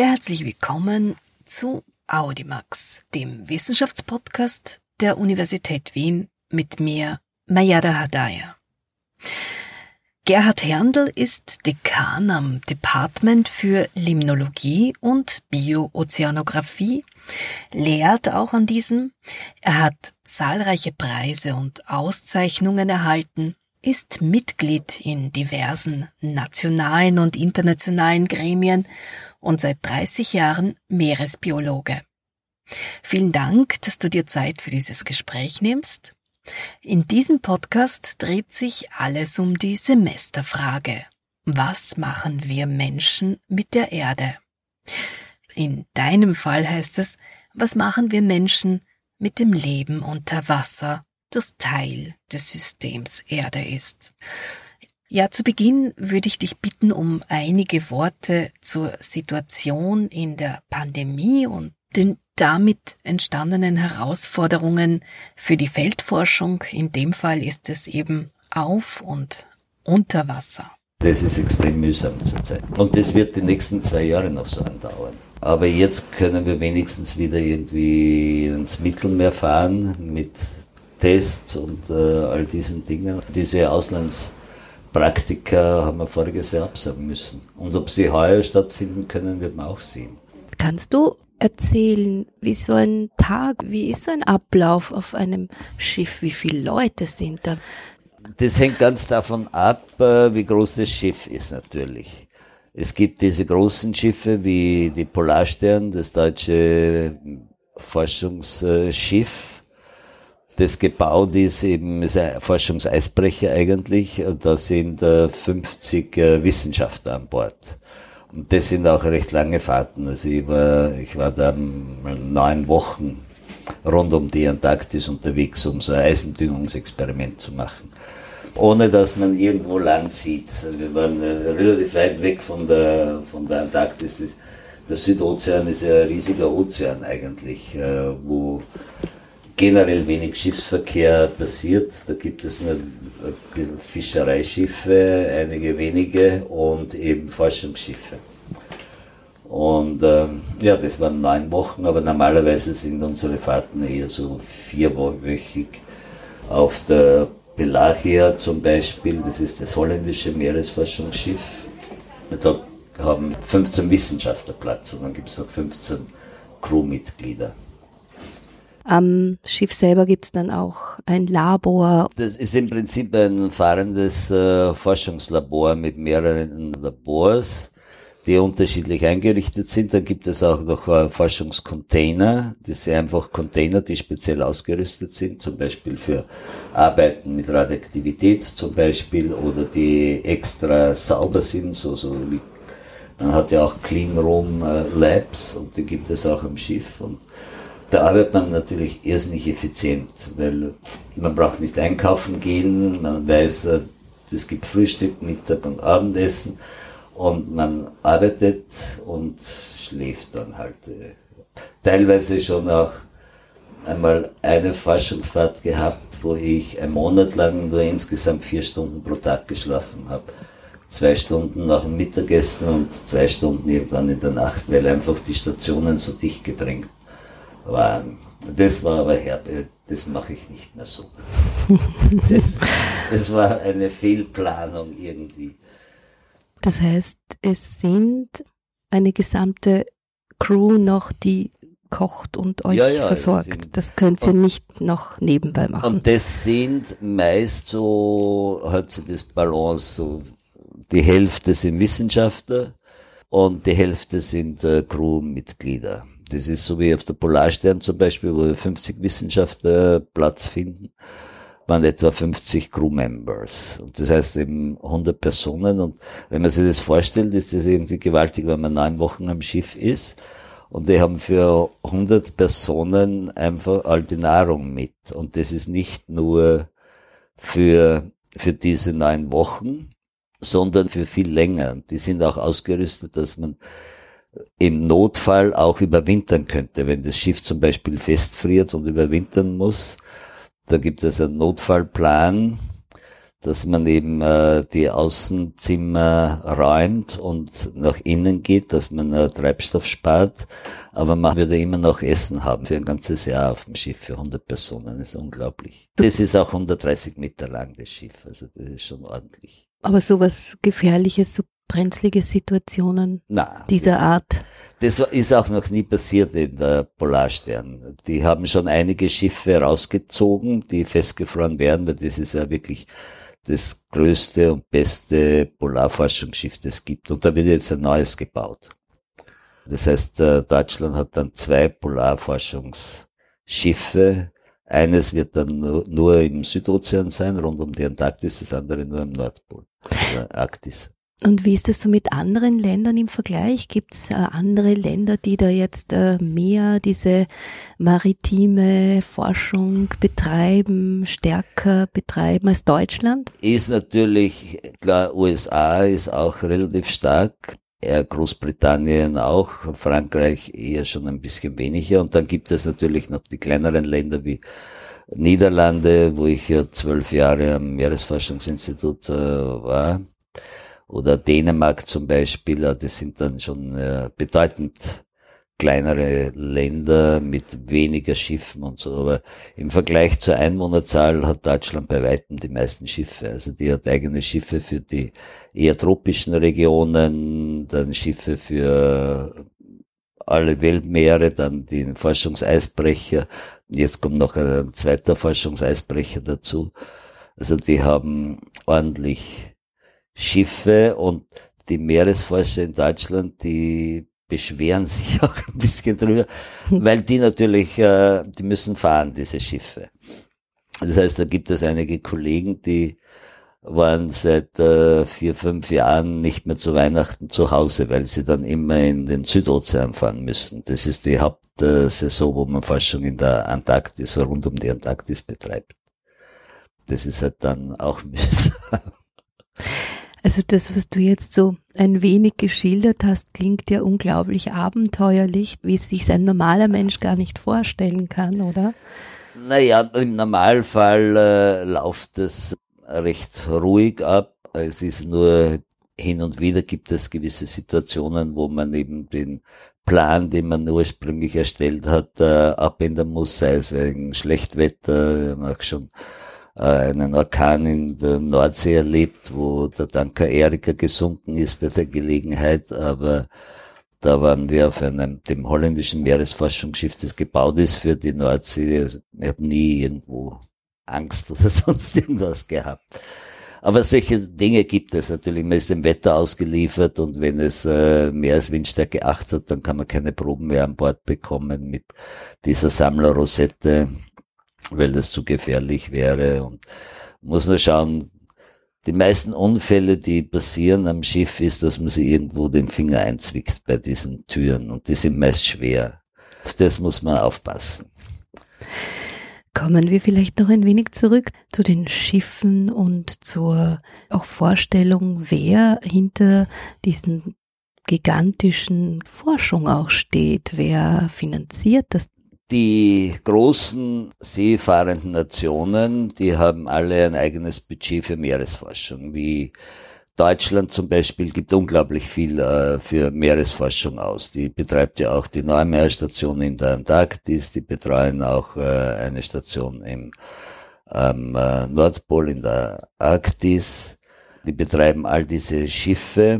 Sehr herzlich willkommen zu Audimax, dem Wissenschaftspodcast der Universität Wien mit mir, Mayada Hadaya. Gerhard Herndl ist Dekan am Department für Limnologie und Bioozeanographie, lehrt auch an diesem. Er hat zahlreiche Preise und Auszeichnungen erhalten, ist Mitglied in diversen nationalen und internationalen Gremien und seit 30 Jahren Meeresbiologe. Vielen Dank, dass du dir Zeit für dieses Gespräch nimmst. In diesem Podcast dreht sich alles um die Semesterfrage. Was machen wir Menschen mit der Erde? In deinem Fall heißt es, was machen wir Menschen mit dem Leben unter Wasser, das Teil des Systems Erde ist? Ja, zu Beginn würde ich dich bitten um einige Worte zur Situation in der Pandemie und den damit entstandenen Herausforderungen für die Feldforschung. In dem Fall ist es eben auf und unter Wasser. Das ist extrem mühsam zurzeit. Und das wird die nächsten zwei Jahre noch so andauern. Aber jetzt können wir wenigstens wieder irgendwie ins Mittelmeer fahren mit Tests und äh, all diesen Dingen. Diese Auslandspraktika haben wir voriges Jahr absagen müssen. Und ob sie heuer stattfinden können, wird man auch sehen. Kannst du erzählen, wie so ein Tag, wie ist so ein Ablauf auf einem Schiff, wie viele Leute sind da? Das hängt ganz davon ab, äh, wie groß das Schiff ist natürlich. Es gibt diese großen Schiffe wie die Polarstern, das deutsche Forschungsschiff, das gebaut ist eben, ist ein Forschungseisbrecher eigentlich, da sind 50 äh, Wissenschaftler an Bord. Und das sind auch recht lange Fahrten. Also ich war, ich war da neun Wochen rund um die Antarktis unterwegs, um so ein Eisendüngungsexperiment zu machen. Ohne dass man irgendwo Land sieht. Wir waren äh, relativ weit weg von der, von der Antarktis. Der Südozean ist ja ein riesiger Ozean eigentlich, äh, wo generell wenig Schiffsverkehr passiert. Da gibt es nur Fischereischiffe, einige wenige und eben Forschungsschiffe. Und ähm, ja, das waren neun Wochen, aber normalerweise sind unsere Fahrten eher so vierwöchig. Auf der Pelagia zum Beispiel, das ist das holländische Meeresforschungsschiff, da haben 15 Wissenschaftler Platz und dann gibt es noch 15 Crewmitglieder. Am Schiff selber gibt es dann auch ein Labor. Das ist im Prinzip ein fahrendes äh, Forschungslabor mit mehreren Labors, die unterschiedlich eingerichtet sind. Dann gibt es auch noch äh, Forschungscontainer. Das sind einfach Container, die speziell ausgerüstet sind, zum Beispiel für Arbeiten mit Radioaktivität zum Beispiel oder die extra sauber sind, so, so wie man hat ja auch Clean Room äh, Labs und die gibt es auch am Schiff und da arbeitet man natürlich irrsinnig effizient, weil man braucht nicht einkaufen gehen, man weiß, äh, es gibt Frühstück, Mittag und Abendessen und man arbeitet und schläft dann halt. Äh, teilweise schon auch einmal eine Forschungsfahrt gehabt, wo ich einen Monat lang nur insgesamt vier Stunden pro Tag geschlafen habe. Zwei Stunden nach dem Mittagessen und zwei Stunden irgendwann in der Nacht, weil einfach die Stationen so dicht gedrängt waren. Das war aber herbe, das mache ich nicht mehr so. Das, das war eine Fehlplanung irgendwie. Das heißt, es sind eine gesamte Crew noch, die kocht und euch ja, ja, versorgt. Das könnt ihr nicht noch nebenbei machen. Und das sind meist so, hat so das Balance, so die Hälfte sind Wissenschaftler und die Hälfte sind äh, Crewmitglieder. Das ist so wie auf der Polarstern zum Beispiel, wo 50 Wissenschaftler Platz finden, waren etwa 50 Crewmembers. Und das heißt eben 100 Personen. Und wenn man sich das vorstellt, ist das irgendwie gewaltig, wenn man neun Wochen am Schiff ist. Und die haben für 100 Personen einfach all die Nahrung mit. Und das ist nicht nur für, für diese neun Wochen, sondern für viel länger. Die sind auch ausgerüstet, dass man im Notfall auch überwintern könnte. Wenn das Schiff zum Beispiel festfriert und überwintern muss, da gibt es einen Notfallplan, dass man eben äh, die Außenzimmer räumt und nach innen geht, dass man äh, Treibstoff spart, aber man würde immer noch Essen haben für ein ganzes Jahr auf dem Schiff für 100 Personen, das ist unglaublich. Das ist auch 130 Meter lang, das Schiff, also das ist schon ordentlich. Aber sowas Gefährliches, so brenzlige Situationen Na, dieser das, Art? Das ist auch noch nie passiert in der Polarstern. Die haben schon einige Schiffe rausgezogen, die festgefroren werden, weil das ist ja wirklich das größte und beste Polarforschungsschiff, das es gibt. Und da wird jetzt ein neues gebaut. Das heißt, äh, Deutschland hat dann zwei Polarforschungsschiffe. Eines wird dann nur, im Südozean sein, rund um die Antarktis, das andere nur im Nordpol, also Arktis. Und wie ist das so mit anderen Ländern im Vergleich? Gibt es äh, andere Länder, die da jetzt äh, mehr diese maritime Forschung betreiben, stärker betreiben als Deutschland? Ist natürlich, klar, USA ist auch relativ stark. Großbritannien auch, Frankreich eher schon ein bisschen weniger. Und dann gibt es natürlich noch die kleineren Länder wie Niederlande, wo ich ja zwölf Jahre am Meeresforschungsinstitut äh, war oder Dänemark zum Beispiel, das sind dann schon äh, bedeutend kleinere Länder mit weniger Schiffen und so. Aber im Vergleich zur Einwohnerzahl hat Deutschland bei weitem die meisten Schiffe. Also die hat eigene Schiffe für die eher tropischen Regionen, dann Schiffe für alle Weltmeere, dann den Forschungseisbrecher. Jetzt kommt noch ein zweiter Forschungseisbrecher dazu. Also die haben ordentlich Schiffe und die Meeresforscher in Deutschland, die beschweren sich auch ein bisschen drüber, weil die natürlich, äh, die müssen fahren, diese Schiffe. Das heißt, da gibt es einige Kollegen, die waren seit äh, vier, fünf Jahren nicht mehr zu Weihnachten zu Hause, weil sie dann immer in den Südozean fahren müssen. Das ist die Hauptsaison, wo man Forschung in der Antarktis, rund um die Antarktis betreibt. Das ist halt dann auch mühsam. Also das, was du jetzt so ein wenig geschildert hast, klingt ja unglaublich abenteuerlich, wie es sich ein normaler Mensch gar nicht vorstellen kann, oder? Naja, im Normalfall äh, läuft es recht ruhig ab. Es ist nur hin und wieder gibt es gewisse Situationen, wo man eben den Plan, den man ursprünglich erstellt hat, äh, abändern muss, sei es wegen Schlechtwetter, wir haben auch schon einen Orkan in der Nordsee erlebt, wo der Tanker Erika gesunken ist bei der Gelegenheit, aber da waren wir auf einem, dem holländischen Meeresforschungsschiff, das gebaut ist für die Nordsee. Also, ich habe nie irgendwo Angst oder sonst irgendwas gehabt. Aber solche Dinge gibt es natürlich. Man ist dem Wetter ausgeliefert und wenn es äh, mehr als Windstärke 8 hat, dann kann man keine Proben mehr an Bord bekommen mit dieser Sammlerrosette weil das zu gefährlich wäre und muss nur schauen, die meisten Unfälle, die passieren am Schiff, ist, dass man sie irgendwo den Finger einzwickt bei diesen Türen und die sind meist schwer. Auf das muss man aufpassen. Kommen wir vielleicht noch ein wenig zurück zu den Schiffen und zur auch Vorstellung, wer hinter diesen gigantischen Forschung auch steht, wer finanziert das die großen seefahrenden Nationen, die haben alle ein eigenes Budget für Meeresforschung, wie Deutschland zum Beispiel gibt unglaublich viel äh, für Meeresforschung aus. Die betreibt ja auch die Neumeerstation in der Antarktis, die betreuen auch äh, eine Station im ähm, äh, Nordpol in der Arktis. Die betreiben all diese Schiffe,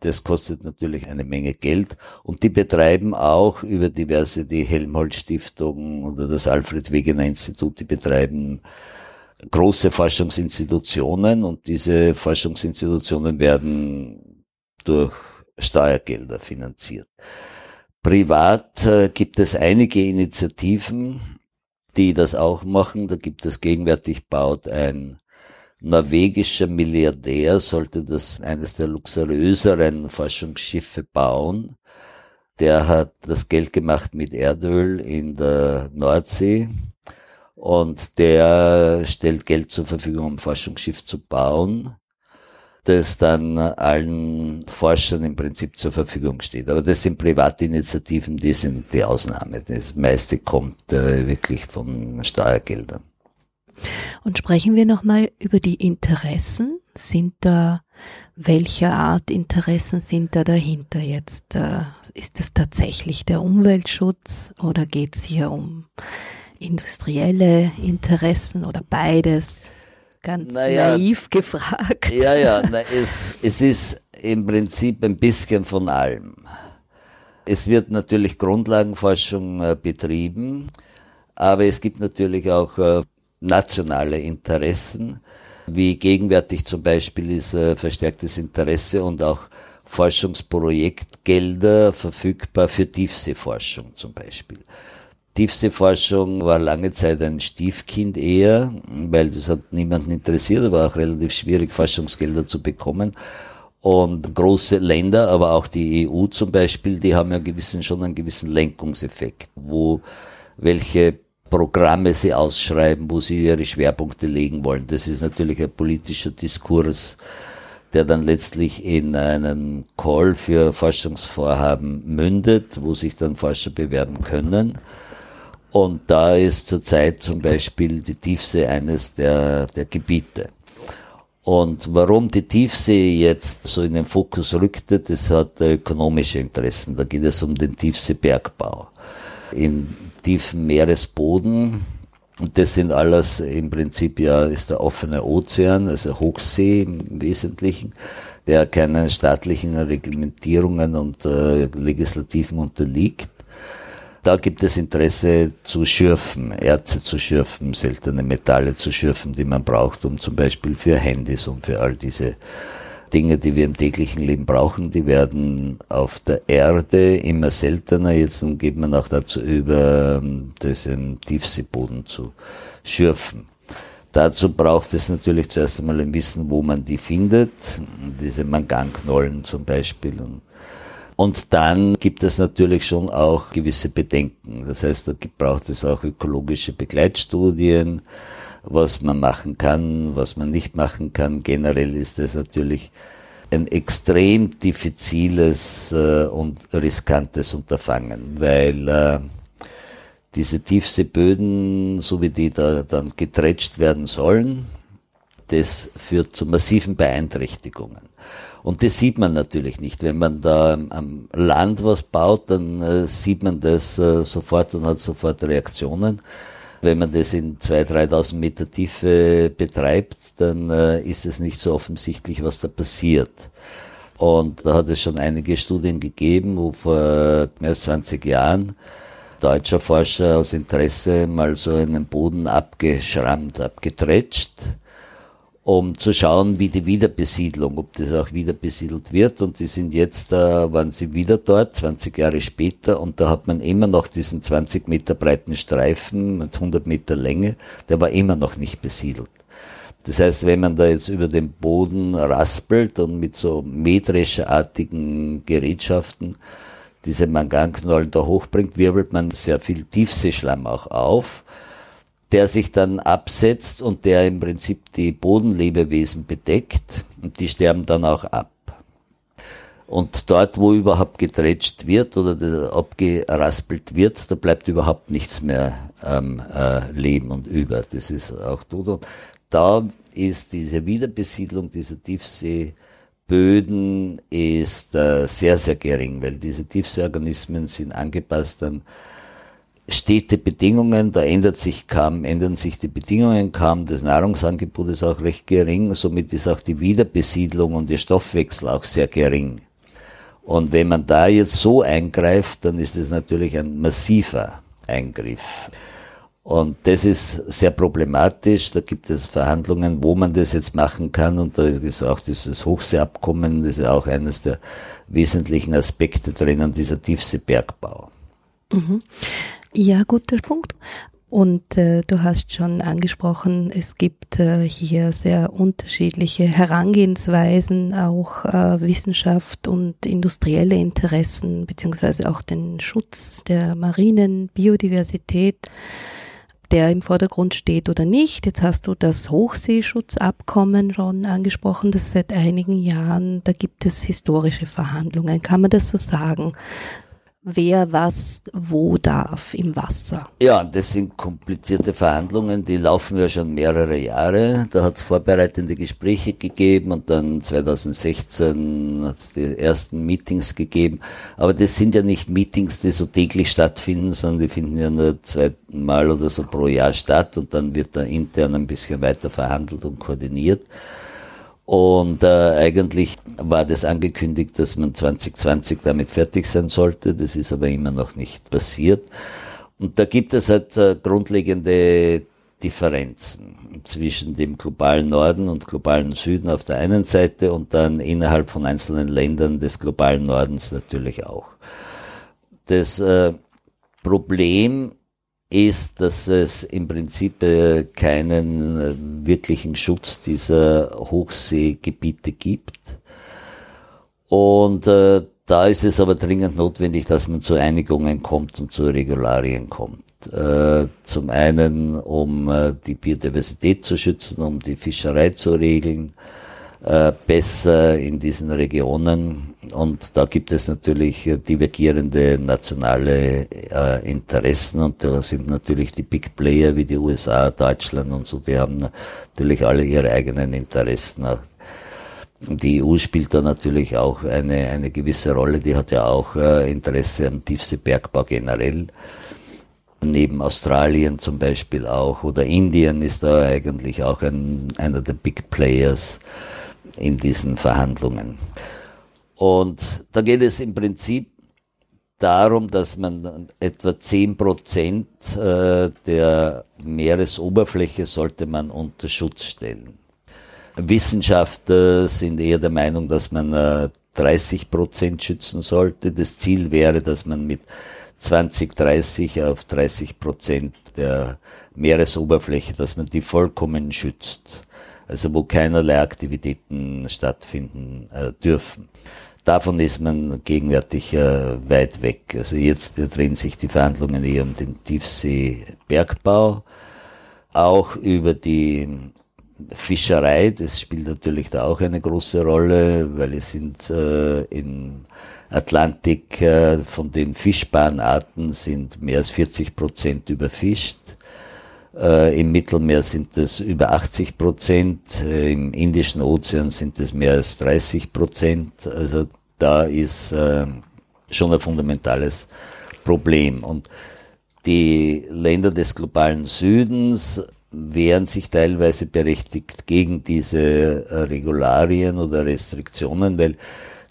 das kostet natürlich eine Menge Geld und die betreiben auch über diverse, die Helmholtz Stiftung oder das Alfred Wegener Institut, die betreiben große Forschungsinstitutionen und diese Forschungsinstitutionen werden durch Steuergelder finanziert. Privat äh, gibt es einige Initiativen, die das auch machen. Da gibt es gegenwärtig baut ein norwegischer Milliardär sollte das eines der luxuriöseren Forschungsschiffe bauen. Der hat das Geld gemacht mit Erdöl in der Nordsee und der stellt Geld zur Verfügung, um Forschungsschiff zu bauen, das dann allen Forschern im Prinzip zur Verfügung steht. Aber das sind Privatinitiativen, die sind die Ausnahme. Das meiste kommt äh, wirklich von Steuergeldern. Und sprechen wir nochmal über die Interessen. Sind da, welcher Art Interessen sind da dahinter jetzt? Äh, ist es tatsächlich der Umweltschutz oder geht es hier um industrielle Interessen oder beides? Ganz naja, naiv gefragt. Ja, ja, na, es, es ist im Prinzip ein bisschen von allem. Es wird natürlich Grundlagenforschung äh, betrieben, aber es gibt natürlich auch äh, nationale Interessen, wie gegenwärtig zum Beispiel ist äh, verstärktes Interesse und auch Forschungsprojektgelder verfügbar für Tiefseeforschung zum Beispiel. Tiefseeforschung war lange Zeit ein Stiefkind eher, weil das hat niemanden interessiert, aber auch relativ schwierig, Forschungsgelder zu bekommen. Und große Länder, aber auch die EU zum Beispiel, die haben ja gewissen, schon einen gewissen Lenkungseffekt, wo welche Programme sie ausschreiben, wo sie ihre Schwerpunkte legen wollen. Das ist natürlich ein politischer Diskurs, der dann letztlich in einen Call für Forschungsvorhaben mündet, wo sich dann Forscher bewerben können. Und da ist zurzeit zum Beispiel die Tiefsee eines der, der Gebiete. Und warum die Tiefsee jetzt so in den Fokus rückte, das hat ökonomische Interessen. Da geht es um den Tiefseebergbau. In tiefen Meeresboden, und das sind alles im Prinzip ja, ist der offene Ozean, also Hochsee im Wesentlichen, der keinen staatlichen Reglementierungen und äh, Legislativen unterliegt. Da gibt es Interesse zu schürfen, Erze zu schürfen, seltene Metalle zu schürfen, die man braucht, um zum Beispiel für Handys und für all diese Dinge, die wir im täglichen Leben brauchen, die werden auf der Erde immer seltener. Jetzt geht man auch dazu über, das im Tiefseeboden zu schürfen. Dazu braucht es natürlich zuerst einmal ein Wissen, wo man die findet, diese Manganknollen zum Beispiel. Und dann gibt es natürlich schon auch gewisse Bedenken. Das heißt, da braucht es auch ökologische Begleitstudien, was man machen kann, was man nicht machen kann. Generell ist es natürlich ein extrem diffiziles äh, und riskantes Unterfangen, weil äh, diese Tiefseeböden, so wie die da dann geträtscht werden sollen, das führt zu massiven Beeinträchtigungen. Und das sieht man natürlich nicht. Wenn man da am Land was baut, dann äh, sieht man das äh, sofort und hat sofort Reaktionen. Wenn man das in 2.000, 3.000 Meter Tiefe betreibt, dann äh, ist es nicht so offensichtlich, was da passiert. Und da hat es schon einige Studien gegeben, wo vor mehr als 20 Jahren deutscher Forscher aus Interesse mal so einen Boden abgeschrammt, abgetretscht um zu schauen, wie die Wiederbesiedlung, ob das auch wieder besiedelt wird. Und die sind jetzt, äh, waren sie wieder dort, 20 Jahre später, und da hat man immer noch diesen 20 Meter breiten Streifen mit 100 Meter Länge, der war immer noch nicht besiedelt. Das heißt, wenn man da jetzt über den Boden raspelt und mit so mähdrescherartigen Gerätschaften diese Manganknollen da hochbringt, wirbelt man sehr viel Tiefseeschlamm auch auf der sich dann absetzt und der im Prinzip die Bodenlebewesen bedeckt und die sterben dann auch ab. Und dort, wo überhaupt geträtscht wird oder abgeraspelt wird, da bleibt überhaupt nichts mehr am äh, Leben und über. Das ist auch tot. Und da ist diese Wiederbesiedlung dieser Tiefseeböden ist äh, sehr, sehr gering, weil diese Tiefseeorganismen sind angepasst an stete Bedingungen, da ändert sich kaum, ändern sich die Bedingungen kaum, das Nahrungsangebot ist auch recht gering, somit ist auch die Wiederbesiedlung und der Stoffwechsel auch sehr gering. Und wenn man da jetzt so eingreift, dann ist es natürlich ein massiver Eingriff. Und das ist sehr problematisch. Da gibt es Verhandlungen, wo man das jetzt machen kann. Und da ist auch dieses Hochseeabkommen, das ist auch eines der wesentlichen Aspekte drinnen, dieser Tiefseebergbau. Mhm. Ja, guter Punkt. Und äh, du hast schon angesprochen, es gibt äh, hier sehr unterschiedliche Herangehensweisen, auch äh, Wissenschaft und industrielle Interessen, beziehungsweise auch den Schutz der marinen Biodiversität, der im Vordergrund steht oder nicht. Jetzt hast du das Hochseeschutzabkommen schon angesprochen, das seit einigen Jahren, da gibt es historische Verhandlungen. Kann man das so sagen? Wer was wo darf im Wasser. Ja, das sind komplizierte Verhandlungen, die laufen ja schon mehrere Jahre. Da hat es vorbereitende Gespräche gegeben und dann 2016 hat es die ersten Meetings gegeben. Aber das sind ja nicht Meetings, die so täglich stattfinden, sondern die finden ja nur zweimal oder so pro Jahr statt und dann wird da intern ein bisschen weiter verhandelt und koordiniert. Und äh, eigentlich war das angekündigt, dass man 2020 damit fertig sein sollte. Das ist aber immer noch nicht passiert. Und da gibt es halt äh, grundlegende Differenzen zwischen dem globalen Norden und globalen Süden auf der einen Seite und dann innerhalb von einzelnen Ländern des globalen Nordens natürlich auch. Das äh, Problem ist, dass es im Prinzip äh, keinen äh, wirklichen Schutz dieser Hochseegebiete gibt. Und äh, da ist es aber dringend notwendig, dass man zu Einigungen kommt und zu Regularien kommt. Äh, zum einen, um äh, die Biodiversität zu schützen, um die Fischerei zu regeln, äh, besser in diesen Regionen. Und da gibt es natürlich divergierende nationale äh, Interessen und da sind natürlich die Big Player wie die USA, Deutschland und so, die haben natürlich alle ihre eigenen Interessen. Die EU spielt da natürlich auch eine, eine gewisse Rolle, die hat ja auch äh, Interesse am Tiefseebergbau generell. Neben Australien zum Beispiel auch oder Indien ist da eigentlich auch ein, einer der Big Players in diesen Verhandlungen. Und da geht es im Prinzip darum, dass man etwa zehn Prozent äh, der Meeresoberfläche sollte man unter Schutz stellen. Wissenschaftler sind eher der Meinung, dass man 30 äh, Prozent schützen sollte. Das Ziel wäre, dass man mit 2030 auf 30 Prozent der Meeresoberfläche, dass man die vollkommen schützt also wo keinerlei Aktivitäten stattfinden äh, dürfen. Davon ist man gegenwärtig äh, weit weg. Also jetzt drehen sich die Verhandlungen eher um den Tiefseebergbau, auch über die Fischerei, das spielt natürlich da auch eine große Rolle, weil es sind äh, in Atlantik äh, von den Fischbahnarten sind mehr als 40 Prozent überfischt. Äh, Im Mittelmeer sind es über 80 Prozent, äh, im Indischen Ozean sind es mehr als 30 Prozent. Also da ist äh, schon ein fundamentales Problem. Und die Länder des globalen Südens wehren sich teilweise berechtigt gegen diese äh, Regularien oder Restriktionen, weil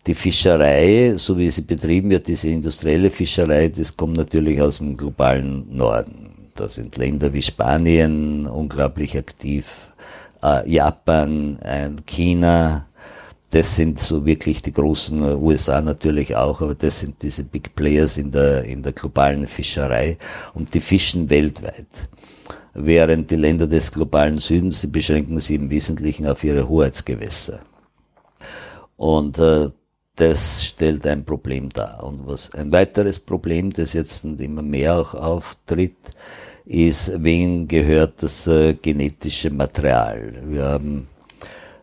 die Fischerei, so wie sie betrieben wird, diese industrielle Fischerei, das kommt natürlich aus dem globalen Norden. Da sind Länder wie Spanien unglaublich aktiv, äh, Japan, äh, China. Das sind so wirklich die großen äh, USA natürlich auch, aber das sind diese Big Players in der, in der globalen Fischerei und die fischen weltweit. Während die Länder des globalen Südens, sie beschränken sich im Wesentlichen auf ihre Hoheitsgewässer. Und äh, das stellt ein Problem dar. Und was ein weiteres Problem, das jetzt immer mehr auch auftritt, ist, wen gehört das äh, genetische Material. Wir haben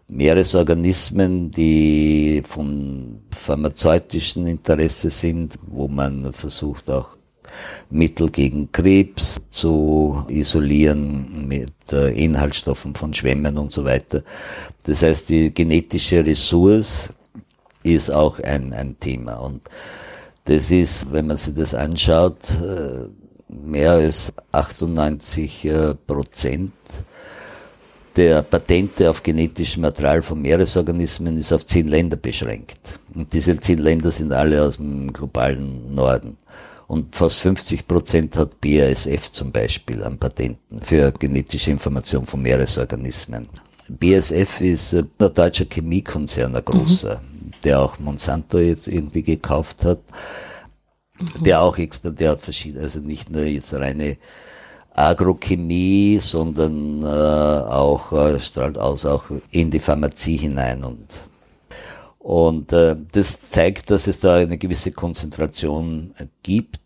Meeresorganismen, die von pharmazeutischen Interesse sind, wo man versucht auch Mittel gegen Krebs zu isolieren mit äh, Inhaltsstoffen von Schwämmen und so weiter. Das heißt, die genetische Ressource ist auch ein, ein Thema. Und das ist, wenn man sich das anschaut, äh, mehr als 98 äh, Prozent der Patente auf genetischem Material von Meeresorganismen ist auf zehn Länder beschränkt. Und diese zehn Länder sind alle aus dem globalen Norden. Und fast 50 Prozent hat BASF zum Beispiel an Patenten für genetische Information von Meeresorganismen. BASF ist ein deutscher Chemiekonzern, ein großer, mhm. der auch Monsanto jetzt irgendwie gekauft hat der auch der hat verschiedene, also nicht nur jetzt reine Agrochemie, sondern äh, auch äh, strahlt aus auch in die Pharmazie hinein und und äh, das zeigt, dass es da eine gewisse Konzentration gibt,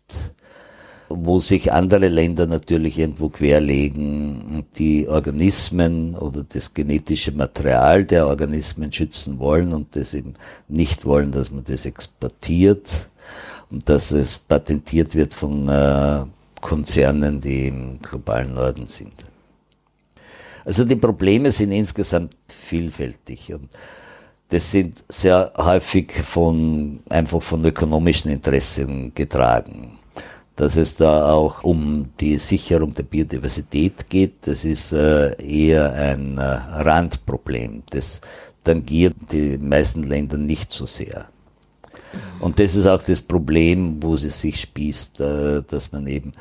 wo sich andere Länder natürlich irgendwo querlegen die Organismen oder das genetische Material der Organismen schützen wollen und das eben nicht wollen, dass man das exportiert und dass es patentiert wird von äh, Konzernen, die im globalen Norden sind. Also die Probleme sind insgesamt vielfältig und das sind sehr häufig von, einfach von ökonomischen Interessen getragen. Dass es da auch um die Sicherung der Biodiversität geht, das ist äh, eher ein äh, Randproblem. Das tangiert die meisten Länder nicht so sehr. Und das ist auch das Problem, wo sie sich spießt, äh, dass man eben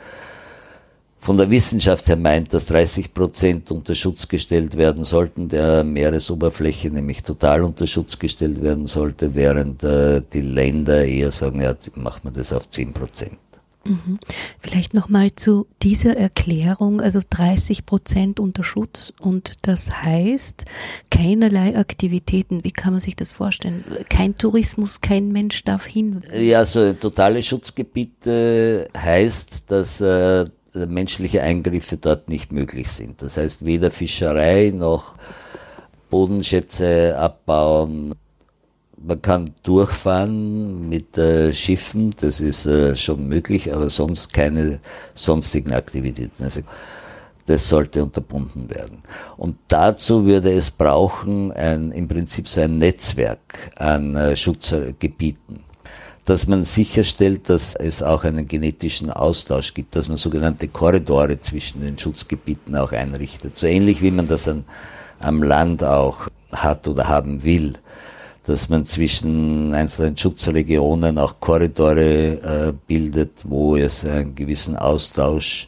von der Wissenschaft her meint, dass 30 Prozent unter Schutz gestellt werden sollten, der Meeresoberfläche nämlich total unter Schutz gestellt werden sollte, während äh, die Länder eher sagen, ja, machen wir das auf 10 Prozent. Mhm. Vielleicht nochmal zu dieser Erklärung, also 30 Prozent unter Schutz und das heißt keinerlei Aktivitäten. Wie kann man sich das vorstellen? Kein Tourismus, kein Mensch darf hin. Ja, so totale Schutzgebiete heißt, dass äh, menschliche Eingriffe dort nicht möglich sind. Das heißt, weder Fischerei noch Bodenschätze abbauen. Man kann durchfahren mit äh, Schiffen, das ist äh, schon möglich, aber sonst keine sonstigen Aktivitäten. Also das sollte unterbunden werden. Und dazu würde es brauchen ein, im Prinzip so ein Netzwerk an äh, Schutzgebieten dass man sicherstellt, dass es auch einen genetischen Austausch gibt, dass man sogenannte Korridore zwischen den Schutzgebieten auch einrichtet. So ähnlich wie man das an, am Land auch hat oder haben will, dass man zwischen einzelnen Schutzregionen auch Korridore äh, bildet, wo es einen gewissen Austausch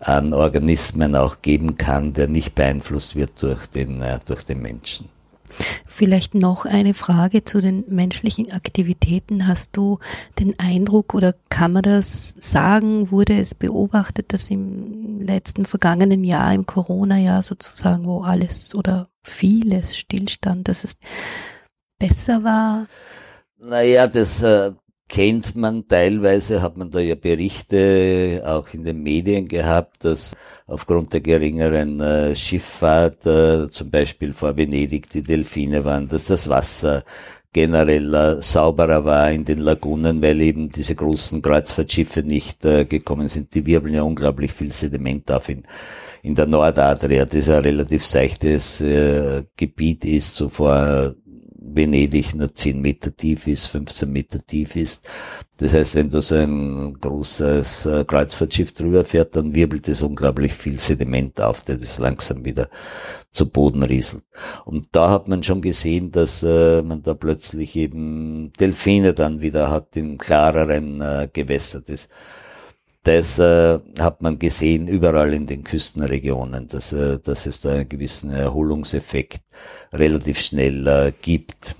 an Organismen auch geben kann, der nicht beeinflusst wird durch den, äh, durch den Menschen. Vielleicht noch eine Frage zu den menschlichen Aktivitäten. Hast du den Eindruck oder kann man das sagen, wurde es beobachtet, dass im letzten vergangenen Jahr, im Corona-Jahr sozusagen, wo alles oder vieles stillstand, dass es besser war? Naja, das äh, kennt man teilweise, hat man da ja Berichte auch in den Medien gehabt, dass aufgrund der geringeren äh, Schifffahrt, äh, zum Beispiel vor Venedig die Delfine waren, dass das Wasser generell äh, sauberer war in den Lagunen, weil eben diese großen Kreuzfahrtschiffe nicht äh, gekommen sind. Die wirbeln ja unglaublich viel Sediment auf in, in der Nordadria, das ein relativ seichtes äh, Gebiet ist, so vor Venedig nur 10 Meter tief ist, 15 Meter tief ist. Das heißt, wenn da so ein großes äh, Kreuzfahrtschiff drüber fährt, dann wirbelt es unglaublich viel Sediment auf, der das langsam wieder zu Boden rieselt. Und da hat man schon gesehen, dass äh, man da plötzlich eben Delfine dann wieder hat in klareren äh, Gewässer. Das äh, hat man gesehen überall in den Küstenregionen, dass, äh, dass es da einen gewissen Erholungseffekt relativ schnell äh, gibt.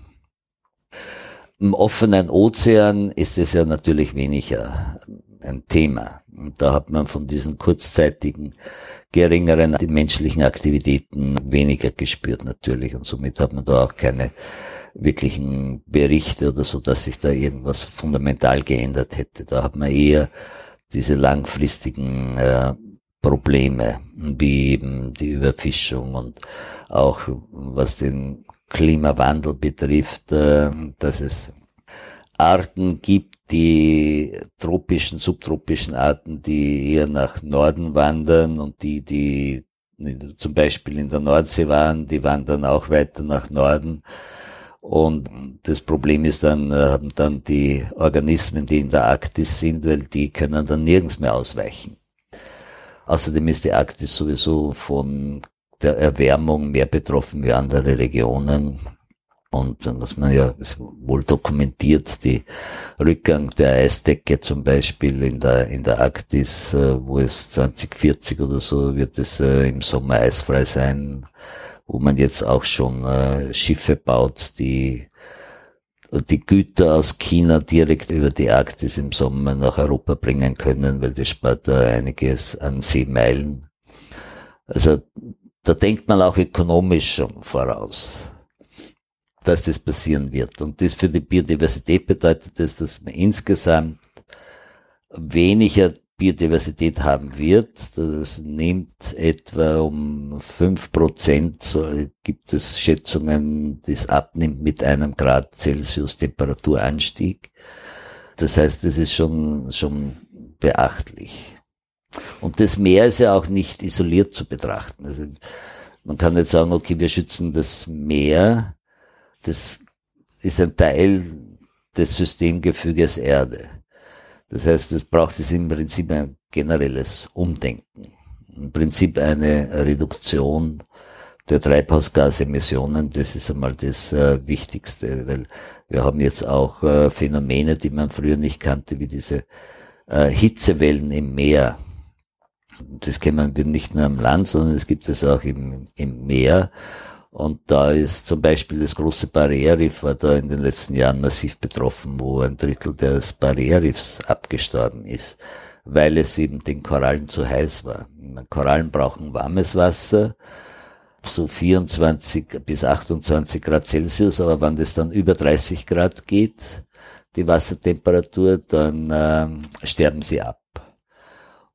Im offenen Ozean ist es ja natürlich weniger ein Thema. Und da hat man von diesen kurzzeitigen, geringeren menschlichen Aktivitäten weniger gespürt natürlich. Und somit hat man da auch keine wirklichen Berichte oder so, dass sich da irgendwas fundamental geändert hätte. Da hat man eher diese langfristigen äh, Probleme, wie eben die Überfischung und auch was den Klimawandel betrifft, äh, dass es Arten gibt, die tropischen, subtropischen Arten, die eher nach Norden wandern und die, die zum Beispiel in der Nordsee waren, die wandern auch weiter nach Norden. Und das Problem ist dann, äh, dann die Organismen, die in der Arktis sind, weil die können dann nirgends mehr ausweichen. Außerdem ist die Arktis sowieso von der Erwärmung mehr betroffen wie andere Regionen. Und was man ja ist wohl dokumentiert, die Rückgang der Eisdecke zum Beispiel in der, in der Arktis, äh, wo es 2040 oder so wird es äh, im Sommer eisfrei sein wo man jetzt auch schon äh, Schiffe baut, die die Güter aus China direkt über die Arktis im Sommer nach Europa bringen können, weil das spart da einiges an Seemeilen. Also da denkt man auch ökonomisch schon voraus, dass das passieren wird. Und das für die Biodiversität bedeutet das, dass man insgesamt weniger Biodiversität haben wird. Das nimmt etwa um fünf Prozent, so gibt es Schätzungen, das abnimmt mit einem Grad Celsius Temperaturanstieg. Das heißt, das ist schon, schon beachtlich. Und das Meer ist ja auch nicht isoliert zu betrachten. Also man kann nicht sagen, okay, wir schützen das Meer. Das ist ein Teil des Systemgefüges Erde. Das heißt, es braucht es im Prinzip ein generelles Umdenken. Im Prinzip eine Reduktion der Treibhausgasemissionen, das ist einmal das äh, Wichtigste, weil wir haben jetzt auch äh, Phänomene, die man früher nicht kannte, wie diese äh, Hitzewellen im Meer. Das kennen wir nicht nur am Land, sondern es gibt es auch im, im Meer. Und da ist zum Beispiel das große Barriereriff war da in den letzten Jahren massiv betroffen, wo ein Drittel des Barriereriffs abgestorben ist, weil es eben den Korallen zu heiß war. Korallen brauchen warmes Wasser, so 24 bis 28 Grad Celsius, aber wenn das dann über 30 Grad geht, die Wassertemperatur, dann äh, sterben sie ab.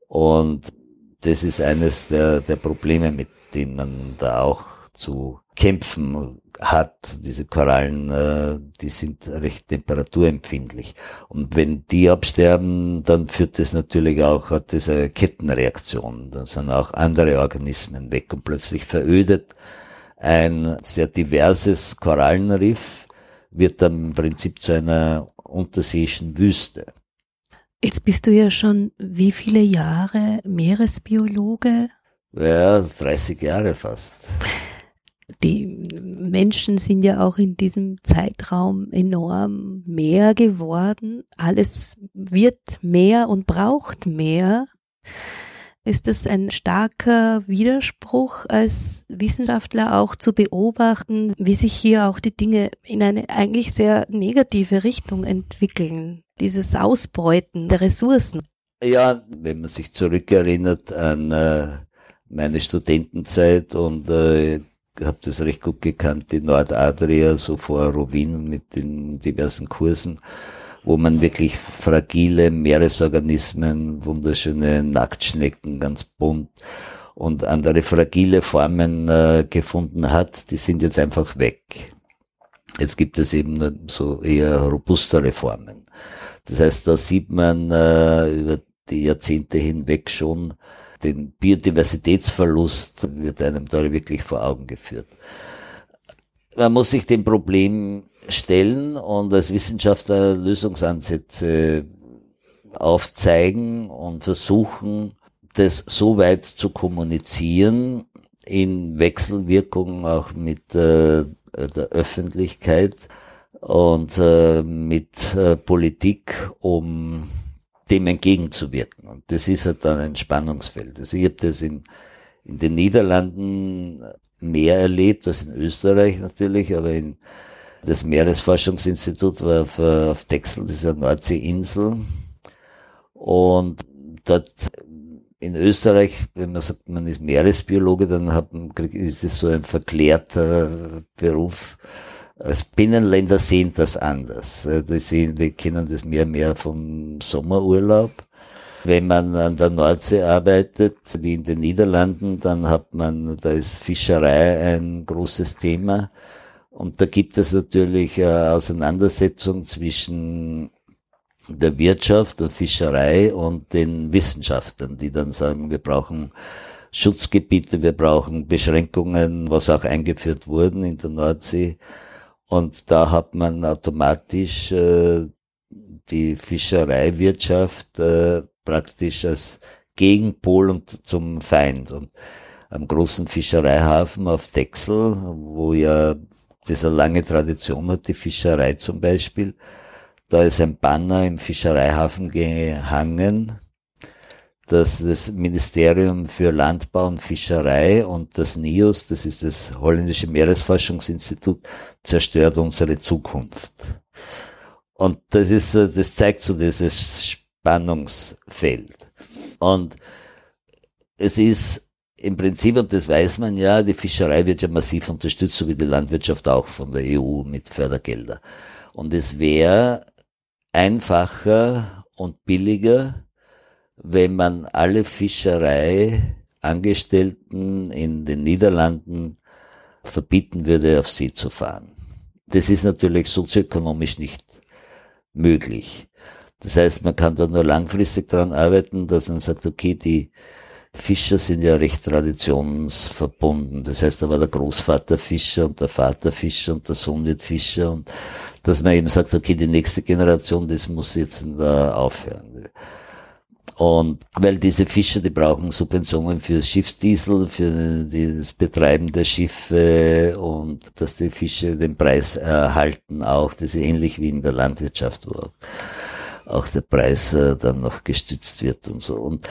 Und das ist eines der, der Probleme, mit denen man da auch zu kämpfen hat. Diese Korallen, äh, die sind recht temperaturempfindlich. Und wenn die absterben, dann führt das natürlich auch, hat das eine Kettenreaktion. Dann sind auch andere Organismen weg und plötzlich verödet ein sehr diverses Korallenriff wird dann im Prinzip zu einer unterseeischen Wüste. Jetzt bist du ja schon wie viele Jahre Meeresbiologe? Ja, 30 Jahre fast die Menschen sind ja auch in diesem Zeitraum enorm mehr geworden. Alles wird mehr und braucht mehr. Ist es ein starker Widerspruch als Wissenschaftler auch zu beobachten, wie sich hier auch die Dinge in eine eigentlich sehr negative Richtung entwickeln? Dieses Ausbeuten der Ressourcen. Ja, wenn man sich zurückerinnert an äh, meine Studentenzeit und äh, habe das recht gut gekannt, die Nordadria, so vor Rovin mit den diversen Kursen, wo man wirklich fragile Meeresorganismen, wunderschöne Nacktschnecken, ganz bunt und andere fragile Formen äh, gefunden hat, die sind jetzt einfach weg. Jetzt gibt es eben so eher robustere Formen. Das heißt, da sieht man äh, über die Jahrzehnte hinweg schon, den Biodiversitätsverlust wird einem da wirklich vor Augen geführt. Man muss sich dem Problem stellen und als Wissenschaftler Lösungsansätze aufzeigen und versuchen, das so weit zu kommunizieren, in Wechselwirkung auch mit äh, der Öffentlichkeit und äh, mit äh, Politik, um dem entgegenzuwirken. Und das ist halt dann ein Spannungsfeld. Also ich habe das in, in den Niederlanden mehr erlebt als in Österreich natürlich, aber in das Meeresforschungsinstitut war auf, auf Texel, dieser Nordseeinsel. Und dort in Österreich, wenn man sagt, man ist Meeresbiologe, dann hat man, ist es so ein verklärter Beruf Binnenländer sehen das anders. Äh, die, sehen, die kennen das mehr mehr vom Sommerurlaub. Wenn man an der Nordsee arbeitet, wie in den Niederlanden, dann hat man, da ist Fischerei ein großes Thema. Und da gibt es natürlich eine Auseinandersetzung zwischen der Wirtschaft, der Fischerei und den Wissenschaftlern, die dann sagen, wir brauchen Schutzgebiete, wir brauchen Beschränkungen, was auch eingeführt wurden in der Nordsee. Und da hat man automatisch äh, die Fischereiwirtschaft äh, praktisch als Gegenpol und zum Feind. Und am großen Fischereihafen auf Texel, wo ja diese lange Tradition hat, die Fischerei zum Beispiel, da ist ein Banner im Fischereihafen gehangen, dass das Ministerium für Landbau und Fischerei und das NIOS, das ist das holländische Meeresforschungsinstitut, zerstört unsere Zukunft. Und das ist, das zeigt so dieses Spannungsfeld. Und es ist im Prinzip, und das weiß man ja, die Fischerei wird ja massiv unterstützt, so wie die Landwirtschaft auch von der EU mit Fördergelder. Und es wäre einfacher und billiger, wenn man alle Fischereiangestellten in den Niederlanden verbieten würde, auf See zu fahren. Das ist natürlich sozioökonomisch nicht möglich. Das heißt, man kann da nur langfristig daran arbeiten, dass man sagt, okay, die Fischer sind ja recht traditionsverbunden. Das heißt, da war der Großvater Fischer und der Vater Fischer und der Sohn wird Fischer und dass man eben sagt, okay, die nächste Generation, das muss jetzt aufhören. Und weil diese Fischer, die brauchen Subventionen für Schiffsdiesel, für das Betreiben der Schiffe und dass die Fische den Preis erhalten auch. Das ist ähnlich wie in der Landwirtschaft, wo auch der Preis äh, dann noch gestützt wird und so. Und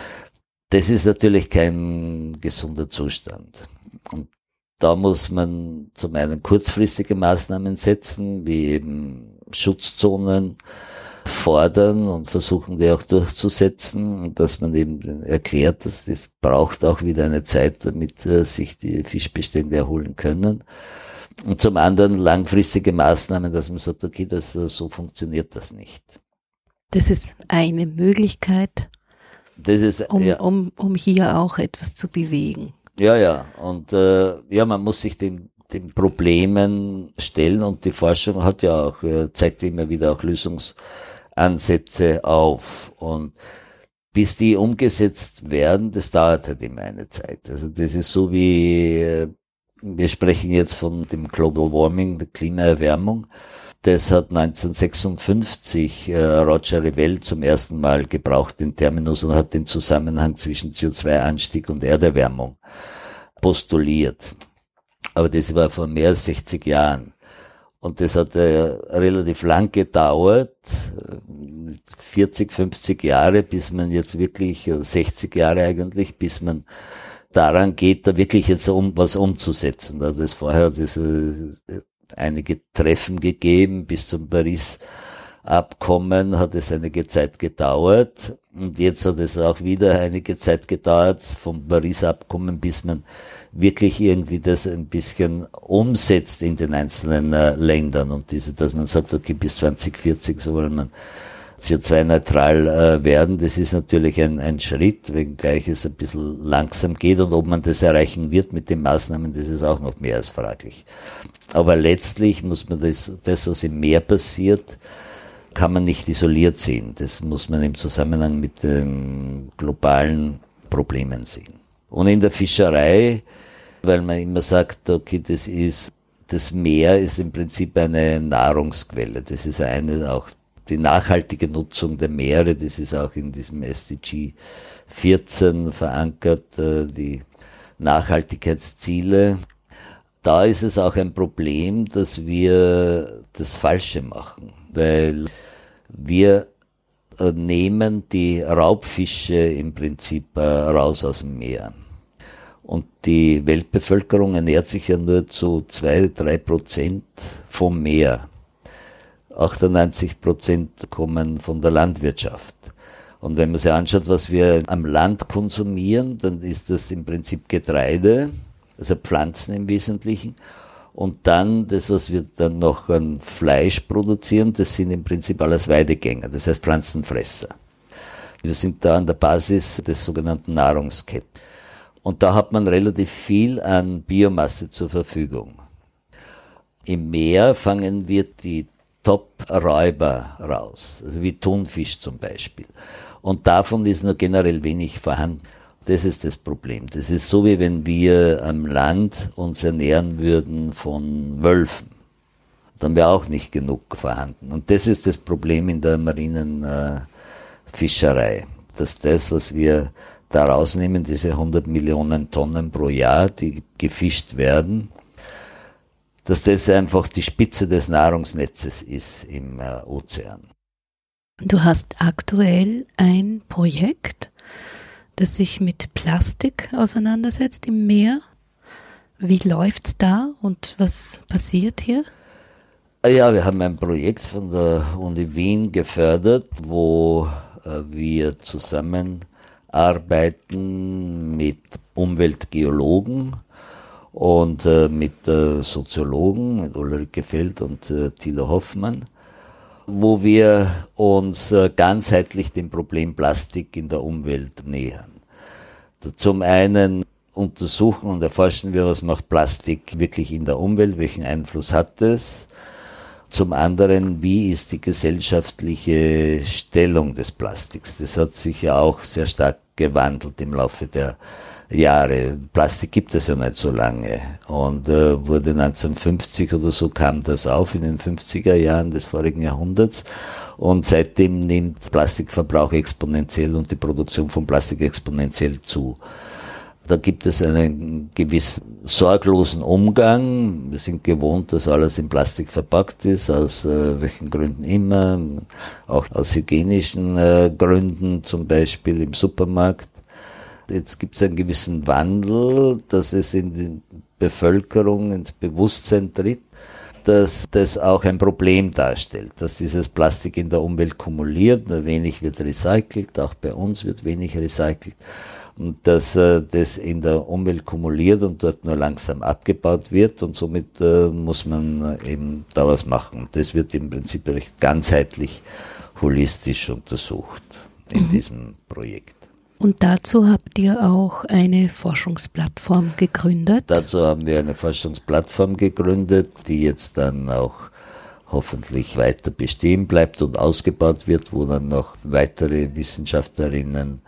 das ist natürlich kein gesunder Zustand. Und da muss man zum einen kurzfristige Maßnahmen setzen, wie eben Schutzzonen fordern und versuchen, die auch durchzusetzen dass man eben erklärt, dass das braucht auch wieder eine Zeit, damit äh, sich die Fischbestände erholen können. Und zum anderen langfristige Maßnahmen, dass man sagt, okay, das, äh, so funktioniert das nicht. Das ist eine Möglichkeit, das ist, um, ja. um, um hier auch etwas zu bewegen. Ja, ja. Und äh, ja, man muss sich den, den Problemen stellen und die Forschung hat ja auch, äh, zeigt immer wieder auch Lösungsansätze auf. Und bis die umgesetzt werden, das dauert halt immer eine Zeit. Also das ist so wie, äh, wir sprechen jetzt von dem Global Warming, der Klimaerwärmung. Das hat 1956 äh, Roger Revell zum ersten Mal gebraucht, den Terminus, und hat den Zusammenhang zwischen CO2-Anstieg und Erderwärmung postuliert. Aber das war vor mehr als 60 Jahren. Und das hat äh, relativ lang gedauert, 40, äh, 50 Jahre, bis man jetzt wirklich, 60 Jahre eigentlich, bis man daran geht, da wirklich jetzt um was umzusetzen. Also das vorher, das, einige Treffen gegeben bis zum Paris Abkommen hat es einige Zeit gedauert und jetzt hat es auch wieder einige Zeit gedauert vom Paris-Abkommen, bis man wirklich irgendwie das ein bisschen umsetzt in den einzelnen äh, Ländern und diese, dass man sagt, okay, bis 2040 soll man CO2-neutral äh, werden. Das ist natürlich ein, ein Schritt, wenngleich es ein bisschen langsam geht und ob man das erreichen wird mit den Maßnahmen, das ist auch noch mehr als fraglich. Aber letztlich muss man das, das was im Meer passiert, kann man nicht isoliert sehen. Das muss man im Zusammenhang mit den globalen Problemen sehen. Und in der Fischerei, weil man immer sagt, okay, das ist, das Meer ist im Prinzip eine Nahrungsquelle. Das ist eine auch die nachhaltige Nutzung der Meere, das ist auch in diesem SDG 14 verankert, äh, die Nachhaltigkeitsziele. Da ist es auch ein Problem, dass wir das Falsche machen, weil wir äh, nehmen die Raubfische im Prinzip äh, raus aus dem Meer. Und die Weltbevölkerung ernährt sich ja nur zu zwei, drei Prozent vom Meer. 98 Prozent kommen von der Landwirtschaft. Und wenn man sich anschaut, was wir am Land konsumieren, dann ist das im Prinzip Getreide, also Pflanzen im Wesentlichen. Und dann das, was wir dann noch an Fleisch produzieren, das sind im Prinzip alles Weidegänger, das heißt Pflanzenfresser. Wir sind da an der Basis des sogenannten Nahrungsketten. Und da hat man relativ viel an Biomasse zur Verfügung. Im Meer fangen wir die Top-Räuber raus, also wie Thunfisch zum Beispiel. Und davon ist nur generell wenig vorhanden. Das ist das Problem. Das ist so, wie wenn wir am Land uns ernähren würden von Wölfen. Dann wäre auch nicht genug vorhanden. Und das ist das Problem in der marinen äh. Dass das, was wir da rausnehmen, diese 100 Millionen Tonnen pro Jahr, die gefischt werden, dass das einfach die Spitze des Nahrungsnetzes ist im äh, Ozean. Du hast aktuell ein Projekt, das sich mit Plastik auseinandersetzt im Meer. Wie läuft's da und was passiert hier? Ja, wir haben ein Projekt von der Uni Wien gefördert, wo äh, wir zusammenarbeiten mit Umweltgeologen und äh, mit äh, Soziologen, mit Ulrike Feld und äh, Thilo Hoffmann, wo wir uns äh, ganzheitlich dem Problem Plastik in der Umwelt nähern. Zum einen untersuchen und erforschen wir, was macht Plastik wirklich in der Umwelt, welchen Einfluss hat es. Zum anderen, wie ist die gesellschaftliche Stellung des Plastiks? Das hat sich ja auch sehr stark gewandelt im Laufe der Jahre. Plastik gibt es ja nicht so lange und äh, wurde 1950 oder so kam das auf in den 50er Jahren des vorigen Jahrhunderts und seitdem nimmt Plastikverbrauch exponentiell und die Produktion von Plastik exponentiell zu. Da gibt es einen gewissen sorglosen Umgang. Wir sind gewohnt, dass alles in Plastik verpackt ist, aus äh, welchen Gründen immer, auch aus hygienischen äh, Gründen, zum Beispiel im Supermarkt. Jetzt gibt es einen gewissen Wandel, dass es in die Bevölkerung ins Bewusstsein tritt, dass das auch ein Problem darstellt, dass dieses Plastik in der Umwelt kumuliert, nur wenig wird recycelt, auch bei uns wird wenig recycelt und dass äh, das in der Umwelt kumuliert und dort nur langsam abgebaut wird und somit äh, muss man äh, eben da was machen. Das wird im Prinzip recht ganzheitlich, holistisch untersucht in mhm. diesem Projekt. Und dazu habt ihr auch eine Forschungsplattform gegründet? Dazu haben wir eine Forschungsplattform gegründet, die jetzt dann auch hoffentlich weiter bestehen bleibt und ausgebaut wird, wo dann noch weitere Wissenschaftlerinnen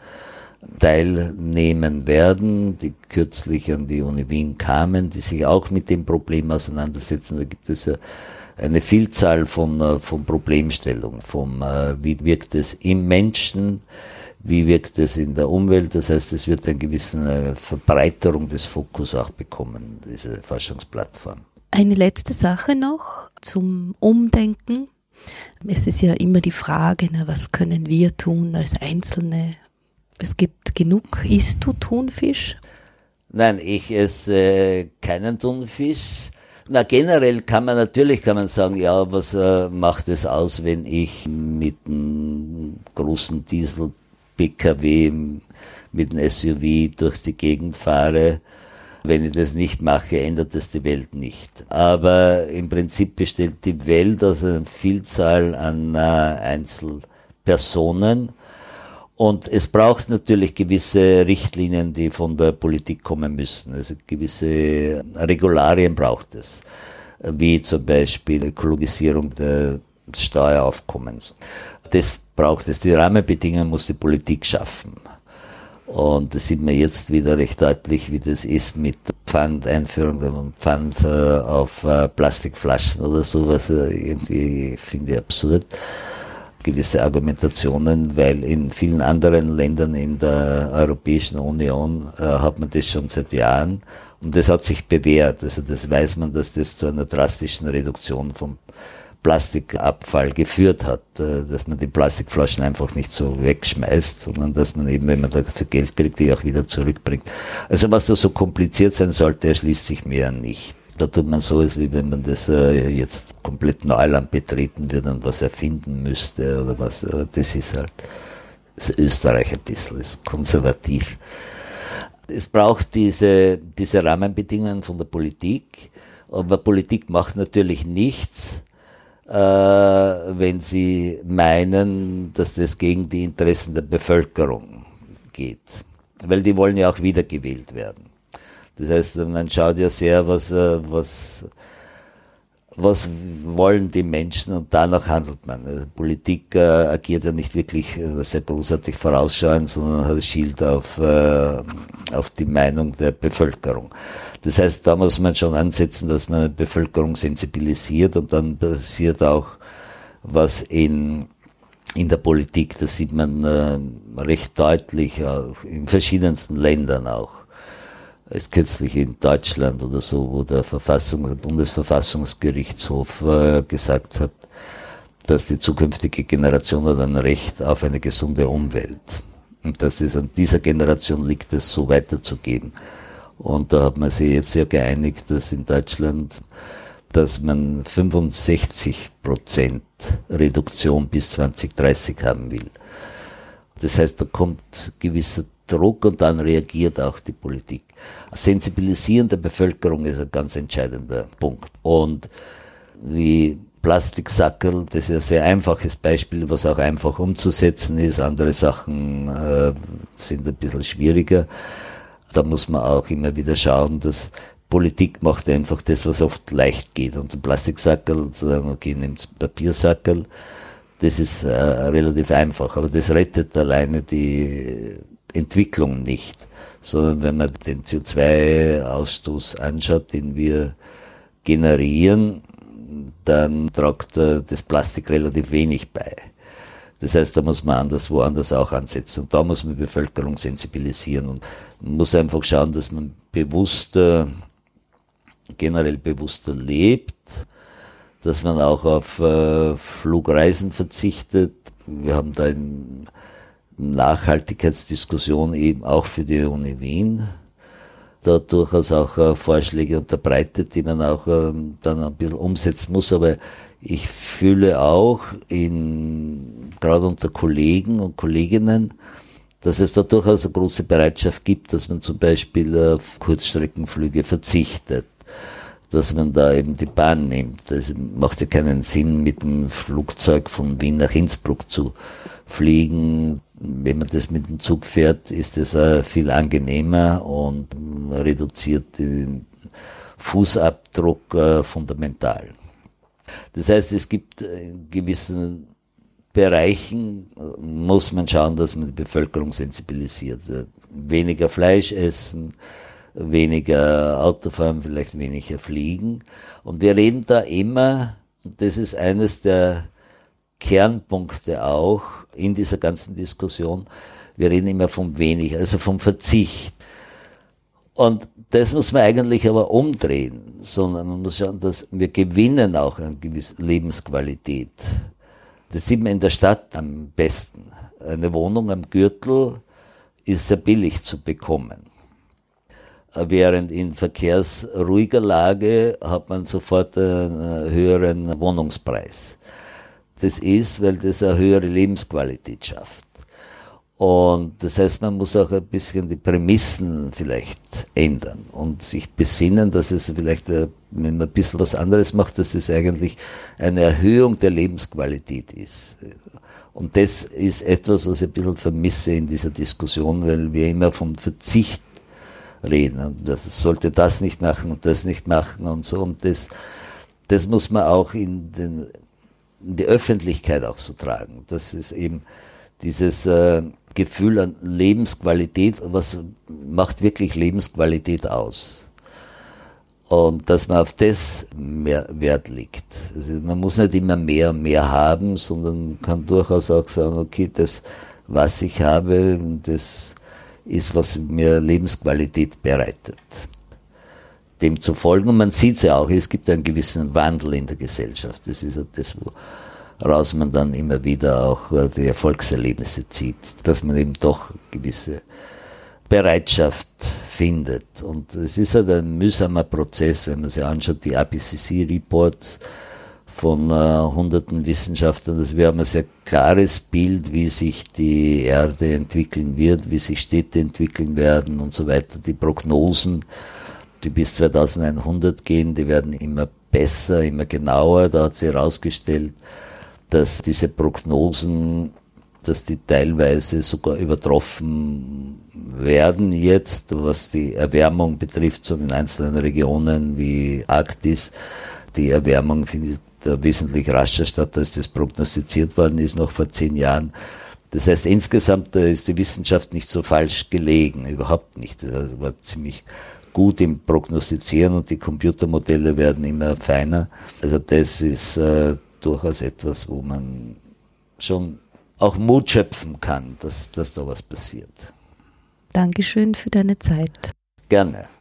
teilnehmen werden, die kürzlich an die Uni Wien kamen, die sich auch mit dem Problem auseinandersetzen. Da gibt es ja eine Vielzahl von, äh, von Problemstellungen, vom, äh, wie wirkt es im Menschen, wie wirkt es in der Umwelt. Das heißt, es wird eine gewisse Verbreiterung des Fokus auch bekommen, diese Forschungsplattform. Eine letzte Sache noch zum Umdenken. Es ist ja immer die Frage, na, was können wir tun als Einzelne? Es gibt genug. Isst du Thunfisch? Nein, ich esse keinen Thunfisch. Na, generell kann man natürlich, kann man sagen, ja, was äh, macht es aus, wenn ich mit einem großen Diesel PKW mit einem SUV durch die Gegend fahre. Wenn ich das nicht mache, ändert das die Welt nicht. Aber im Prinzip besteht die Welt aus einer Vielzahl an äh, Einzelpersonen. Und es braucht natürlich gewisse Richtlinien, die von der Politik kommen müssen. Also gewisse Regularien braucht es. Wie zum Beispiel Ökologisierung des Steueraufkommens. Das braucht es. Die Rahmenbedingungen muss die Politik schaffen. Und das sieht man jetzt wieder recht deutlich, wie das ist mit Pfand, Einführung der Pfand äh, auf äh, Plastikflaschen oder sowas. Äh, irgendwie finde ich absurd. Gewisse Argumentationen, weil in vielen anderen Ländern in der Europäischen Union hat man das schon seit Jahren und das hat sich bewährt. Also das weiß man, dass das zu einer drastischen Reduktion vom Plastikabfall geführt hat, äh, dass man die Plastikflaschen einfach nicht so wegschmeißt, sondern dass man eben, wenn man dafür Geld kriegt, die auch wieder zurückbringt. Also was da so kompliziert sein sollte, erschließt sich mir nicht. Da tut man so, als wie wenn man das äh, jetzt komplett Neuland betreten würde und was erfinden müsste oder was. Äh, das ist halt das Österreich ein bisschen, ist konservativ. Es braucht diese, diese Rahmenbedingungen von der Politik, aber Politik macht natürlich nichts, wenn sie meinen, dass das gegen die Interessen der Bevölkerung geht. Weil die wollen ja auch wiedergewählt werden. Das heißt, man schaut ja sehr, was, äh, was, was wollen die Menschen und danach handelt man. Also Politik äh, agiert ja nicht wirklich äh, sehr großartig vorausschauend, sondern hat Schild auf, äh, auf die Meinung der Bevölkerung. Das heißt, da muss man schon ansetzen, dass man die Bevölkerung sensibilisiert und dann passiert auch was in, in der Politik, das sieht man äh, recht deutlich, auch in verschiedensten Ländern auch. Als kürzlich in Deutschland oder so, wo der Verfassung, der Bundesverfassungsgerichtshof äh, gesagt hat, dass die zukünftige Generation hat ein Recht auf eine gesunde Umwelt. Und dass es an dieser Generation liegt, es so weiterzugeben. Und da hat man sich jetzt ja geeinigt, dass in Deutschland, dass man 65 Prozent Reduktion bis 2030 haben will. Das heißt, da kommt gewisser Druck und dann reagiert auch die Politik. Sensibilisieren der Bevölkerung ist ein ganz entscheidender Punkt. Und wie Plastiksackerl, das ist ein sehr einfaches Beispiel, was auch einfach umzusetzen ist. Andere Sachen äh, sind ein bisschen schwieriger da muss man auch immer wieder schauen, dass Politik macht einfach das, was oft leicht geht. Und ein Plastiksackel zu sagen, okay, nehmt Papiersackel, das ist äh, relativ einfach. Aber das rettet alleine die Entwicklung nicht. Sondern wenn man den CO2-Ausstoß anschaut, den wir generieren, dann tragt das Plastik relativ wenig bei. Das heißt, da muss man anders auch ansetzen. Und da muss man die Bevölkerung sensibilisieren und muss einfach schauen, dass man bewusster, generell bewusster lebt, dass man auch auf äh, Flugreisen verzichtet. Wir haben da eine Nachhaltigkeitsdiskussion eben auch für die Uni Wien da durchaus auch äh, Vorschläge unterbreitet, die man auch äh, dann ein bisschen umsetzen muss. Aber ich fühle auch in, gerade unter Kollegen und Kolleginnen, dass es da durchaus eine große Bereitschaft gibt, dass man zum Beispiel auf Kurzstreckenflüge verzichtet, dass man da eben die Bahn nimmt. Es macht ja keinen Sinn, mit dem Flugzeug von Wien nach Innsbruck zu fliegen. Wenn man das mit dem Zug fährt, ist äh, viel angenehmer und reduziert den Fußabdruck äh, fundamental. Das heißt, es gibt in gewissen Bereichen, muss man schauen, dass man die Bevölkerung sensibilisiert. Weniger Fleisch essen, weniger Autofahren, vielleicht weniger fliegen. Und wir reden da immer, das ist eines der Kernpunkte auch in dieser ganzen Diskussion, wir reden immer vom wenig, also vom Verzicht. Und das muss man eigentlich aber umdrehen, sondern man muss schauen, dass wir gewinnen auch eine gewisse Lebensqualität. Das sieht man in der Stadt am besten. Eine Wohnung am Gürtel ist sehr billig zu bekommen. Während in verkehrsruhiger Lage hat man sofort einen höheren Wohnungspreis. Das ist, weil das eine höhere Lebensqualität schafft. Und das heißt, man muss auch ein bisschen die Prämissen vielleicht ändern und sich besinnen, dass es vielleicht, äh, wenn man ein bisschen was anderes macht, dass es eigentlich eine Erhöhung der Lebensqualität ist. Und das ist etwas, was ich ein bisschen vermisse in dieser Diskussion, weil wir immer vom Verzicht reden. Das sollte das nicht machen und das nicht machen und so. Und das, das muss man auch in, den, die Öffentlichkeit auch so tragen. Das ist eben dieses, äh, Gefühl an Lebensqualität, was macht wirklich Lebensqualität aus? Und dass man auf das mehr Wert legt. Also man muss nicht immer mehr und mehr haben, sondern kann durchaus auch sagen, okay, das, was ich habe, das ist, was mir Lebensqualität bereitet. Dem zu folgen, und man sieht es ja auch, es gibt einen gewissen Wandel in der Gesellschaft. Das ist ja das, wo raus man dann immer wieder auch äh, die Erfolgserlebnisse zieht, dass man eben doch gewisse Bereitschaft findet. Und es ist halt ein mühsamer Prozess, wenn man sich anschaut, die IPCC-Reports von äh, hunderten Wissenschaftlern. Also wir haben ein sehr klares Bild, wie sich die Erde entwickeln wird, wie sich Städte entwickeln werden und so weiter. Die Prognosen, die bis 2100 gehen, die werden immer besser, immer genauer. Da hat sie herausgestellt, dass diese Prognosen, dass die teilweise sogar übertroffen werden jetzt, was die Erwärmung betrifft, so in einzelnen Regionen wie Arktis. Die Erwärmung findet wesentlich rascher statt, als das prognostiziert worden ist, noch vor zehn Jahren. Das heißt, insgesamt ist die Wissenschaft nicht so falsch gelegen, überhaupt nicht. Das war ziemlich gut im Prognostizieren und die Computermodelle werden immer feiner. Also das ist äh, durchaus etwas, wo man schon auch Mut schöpfen kann, dass, dass da was passiert. Dankeschön für deine Zeit. Gerne.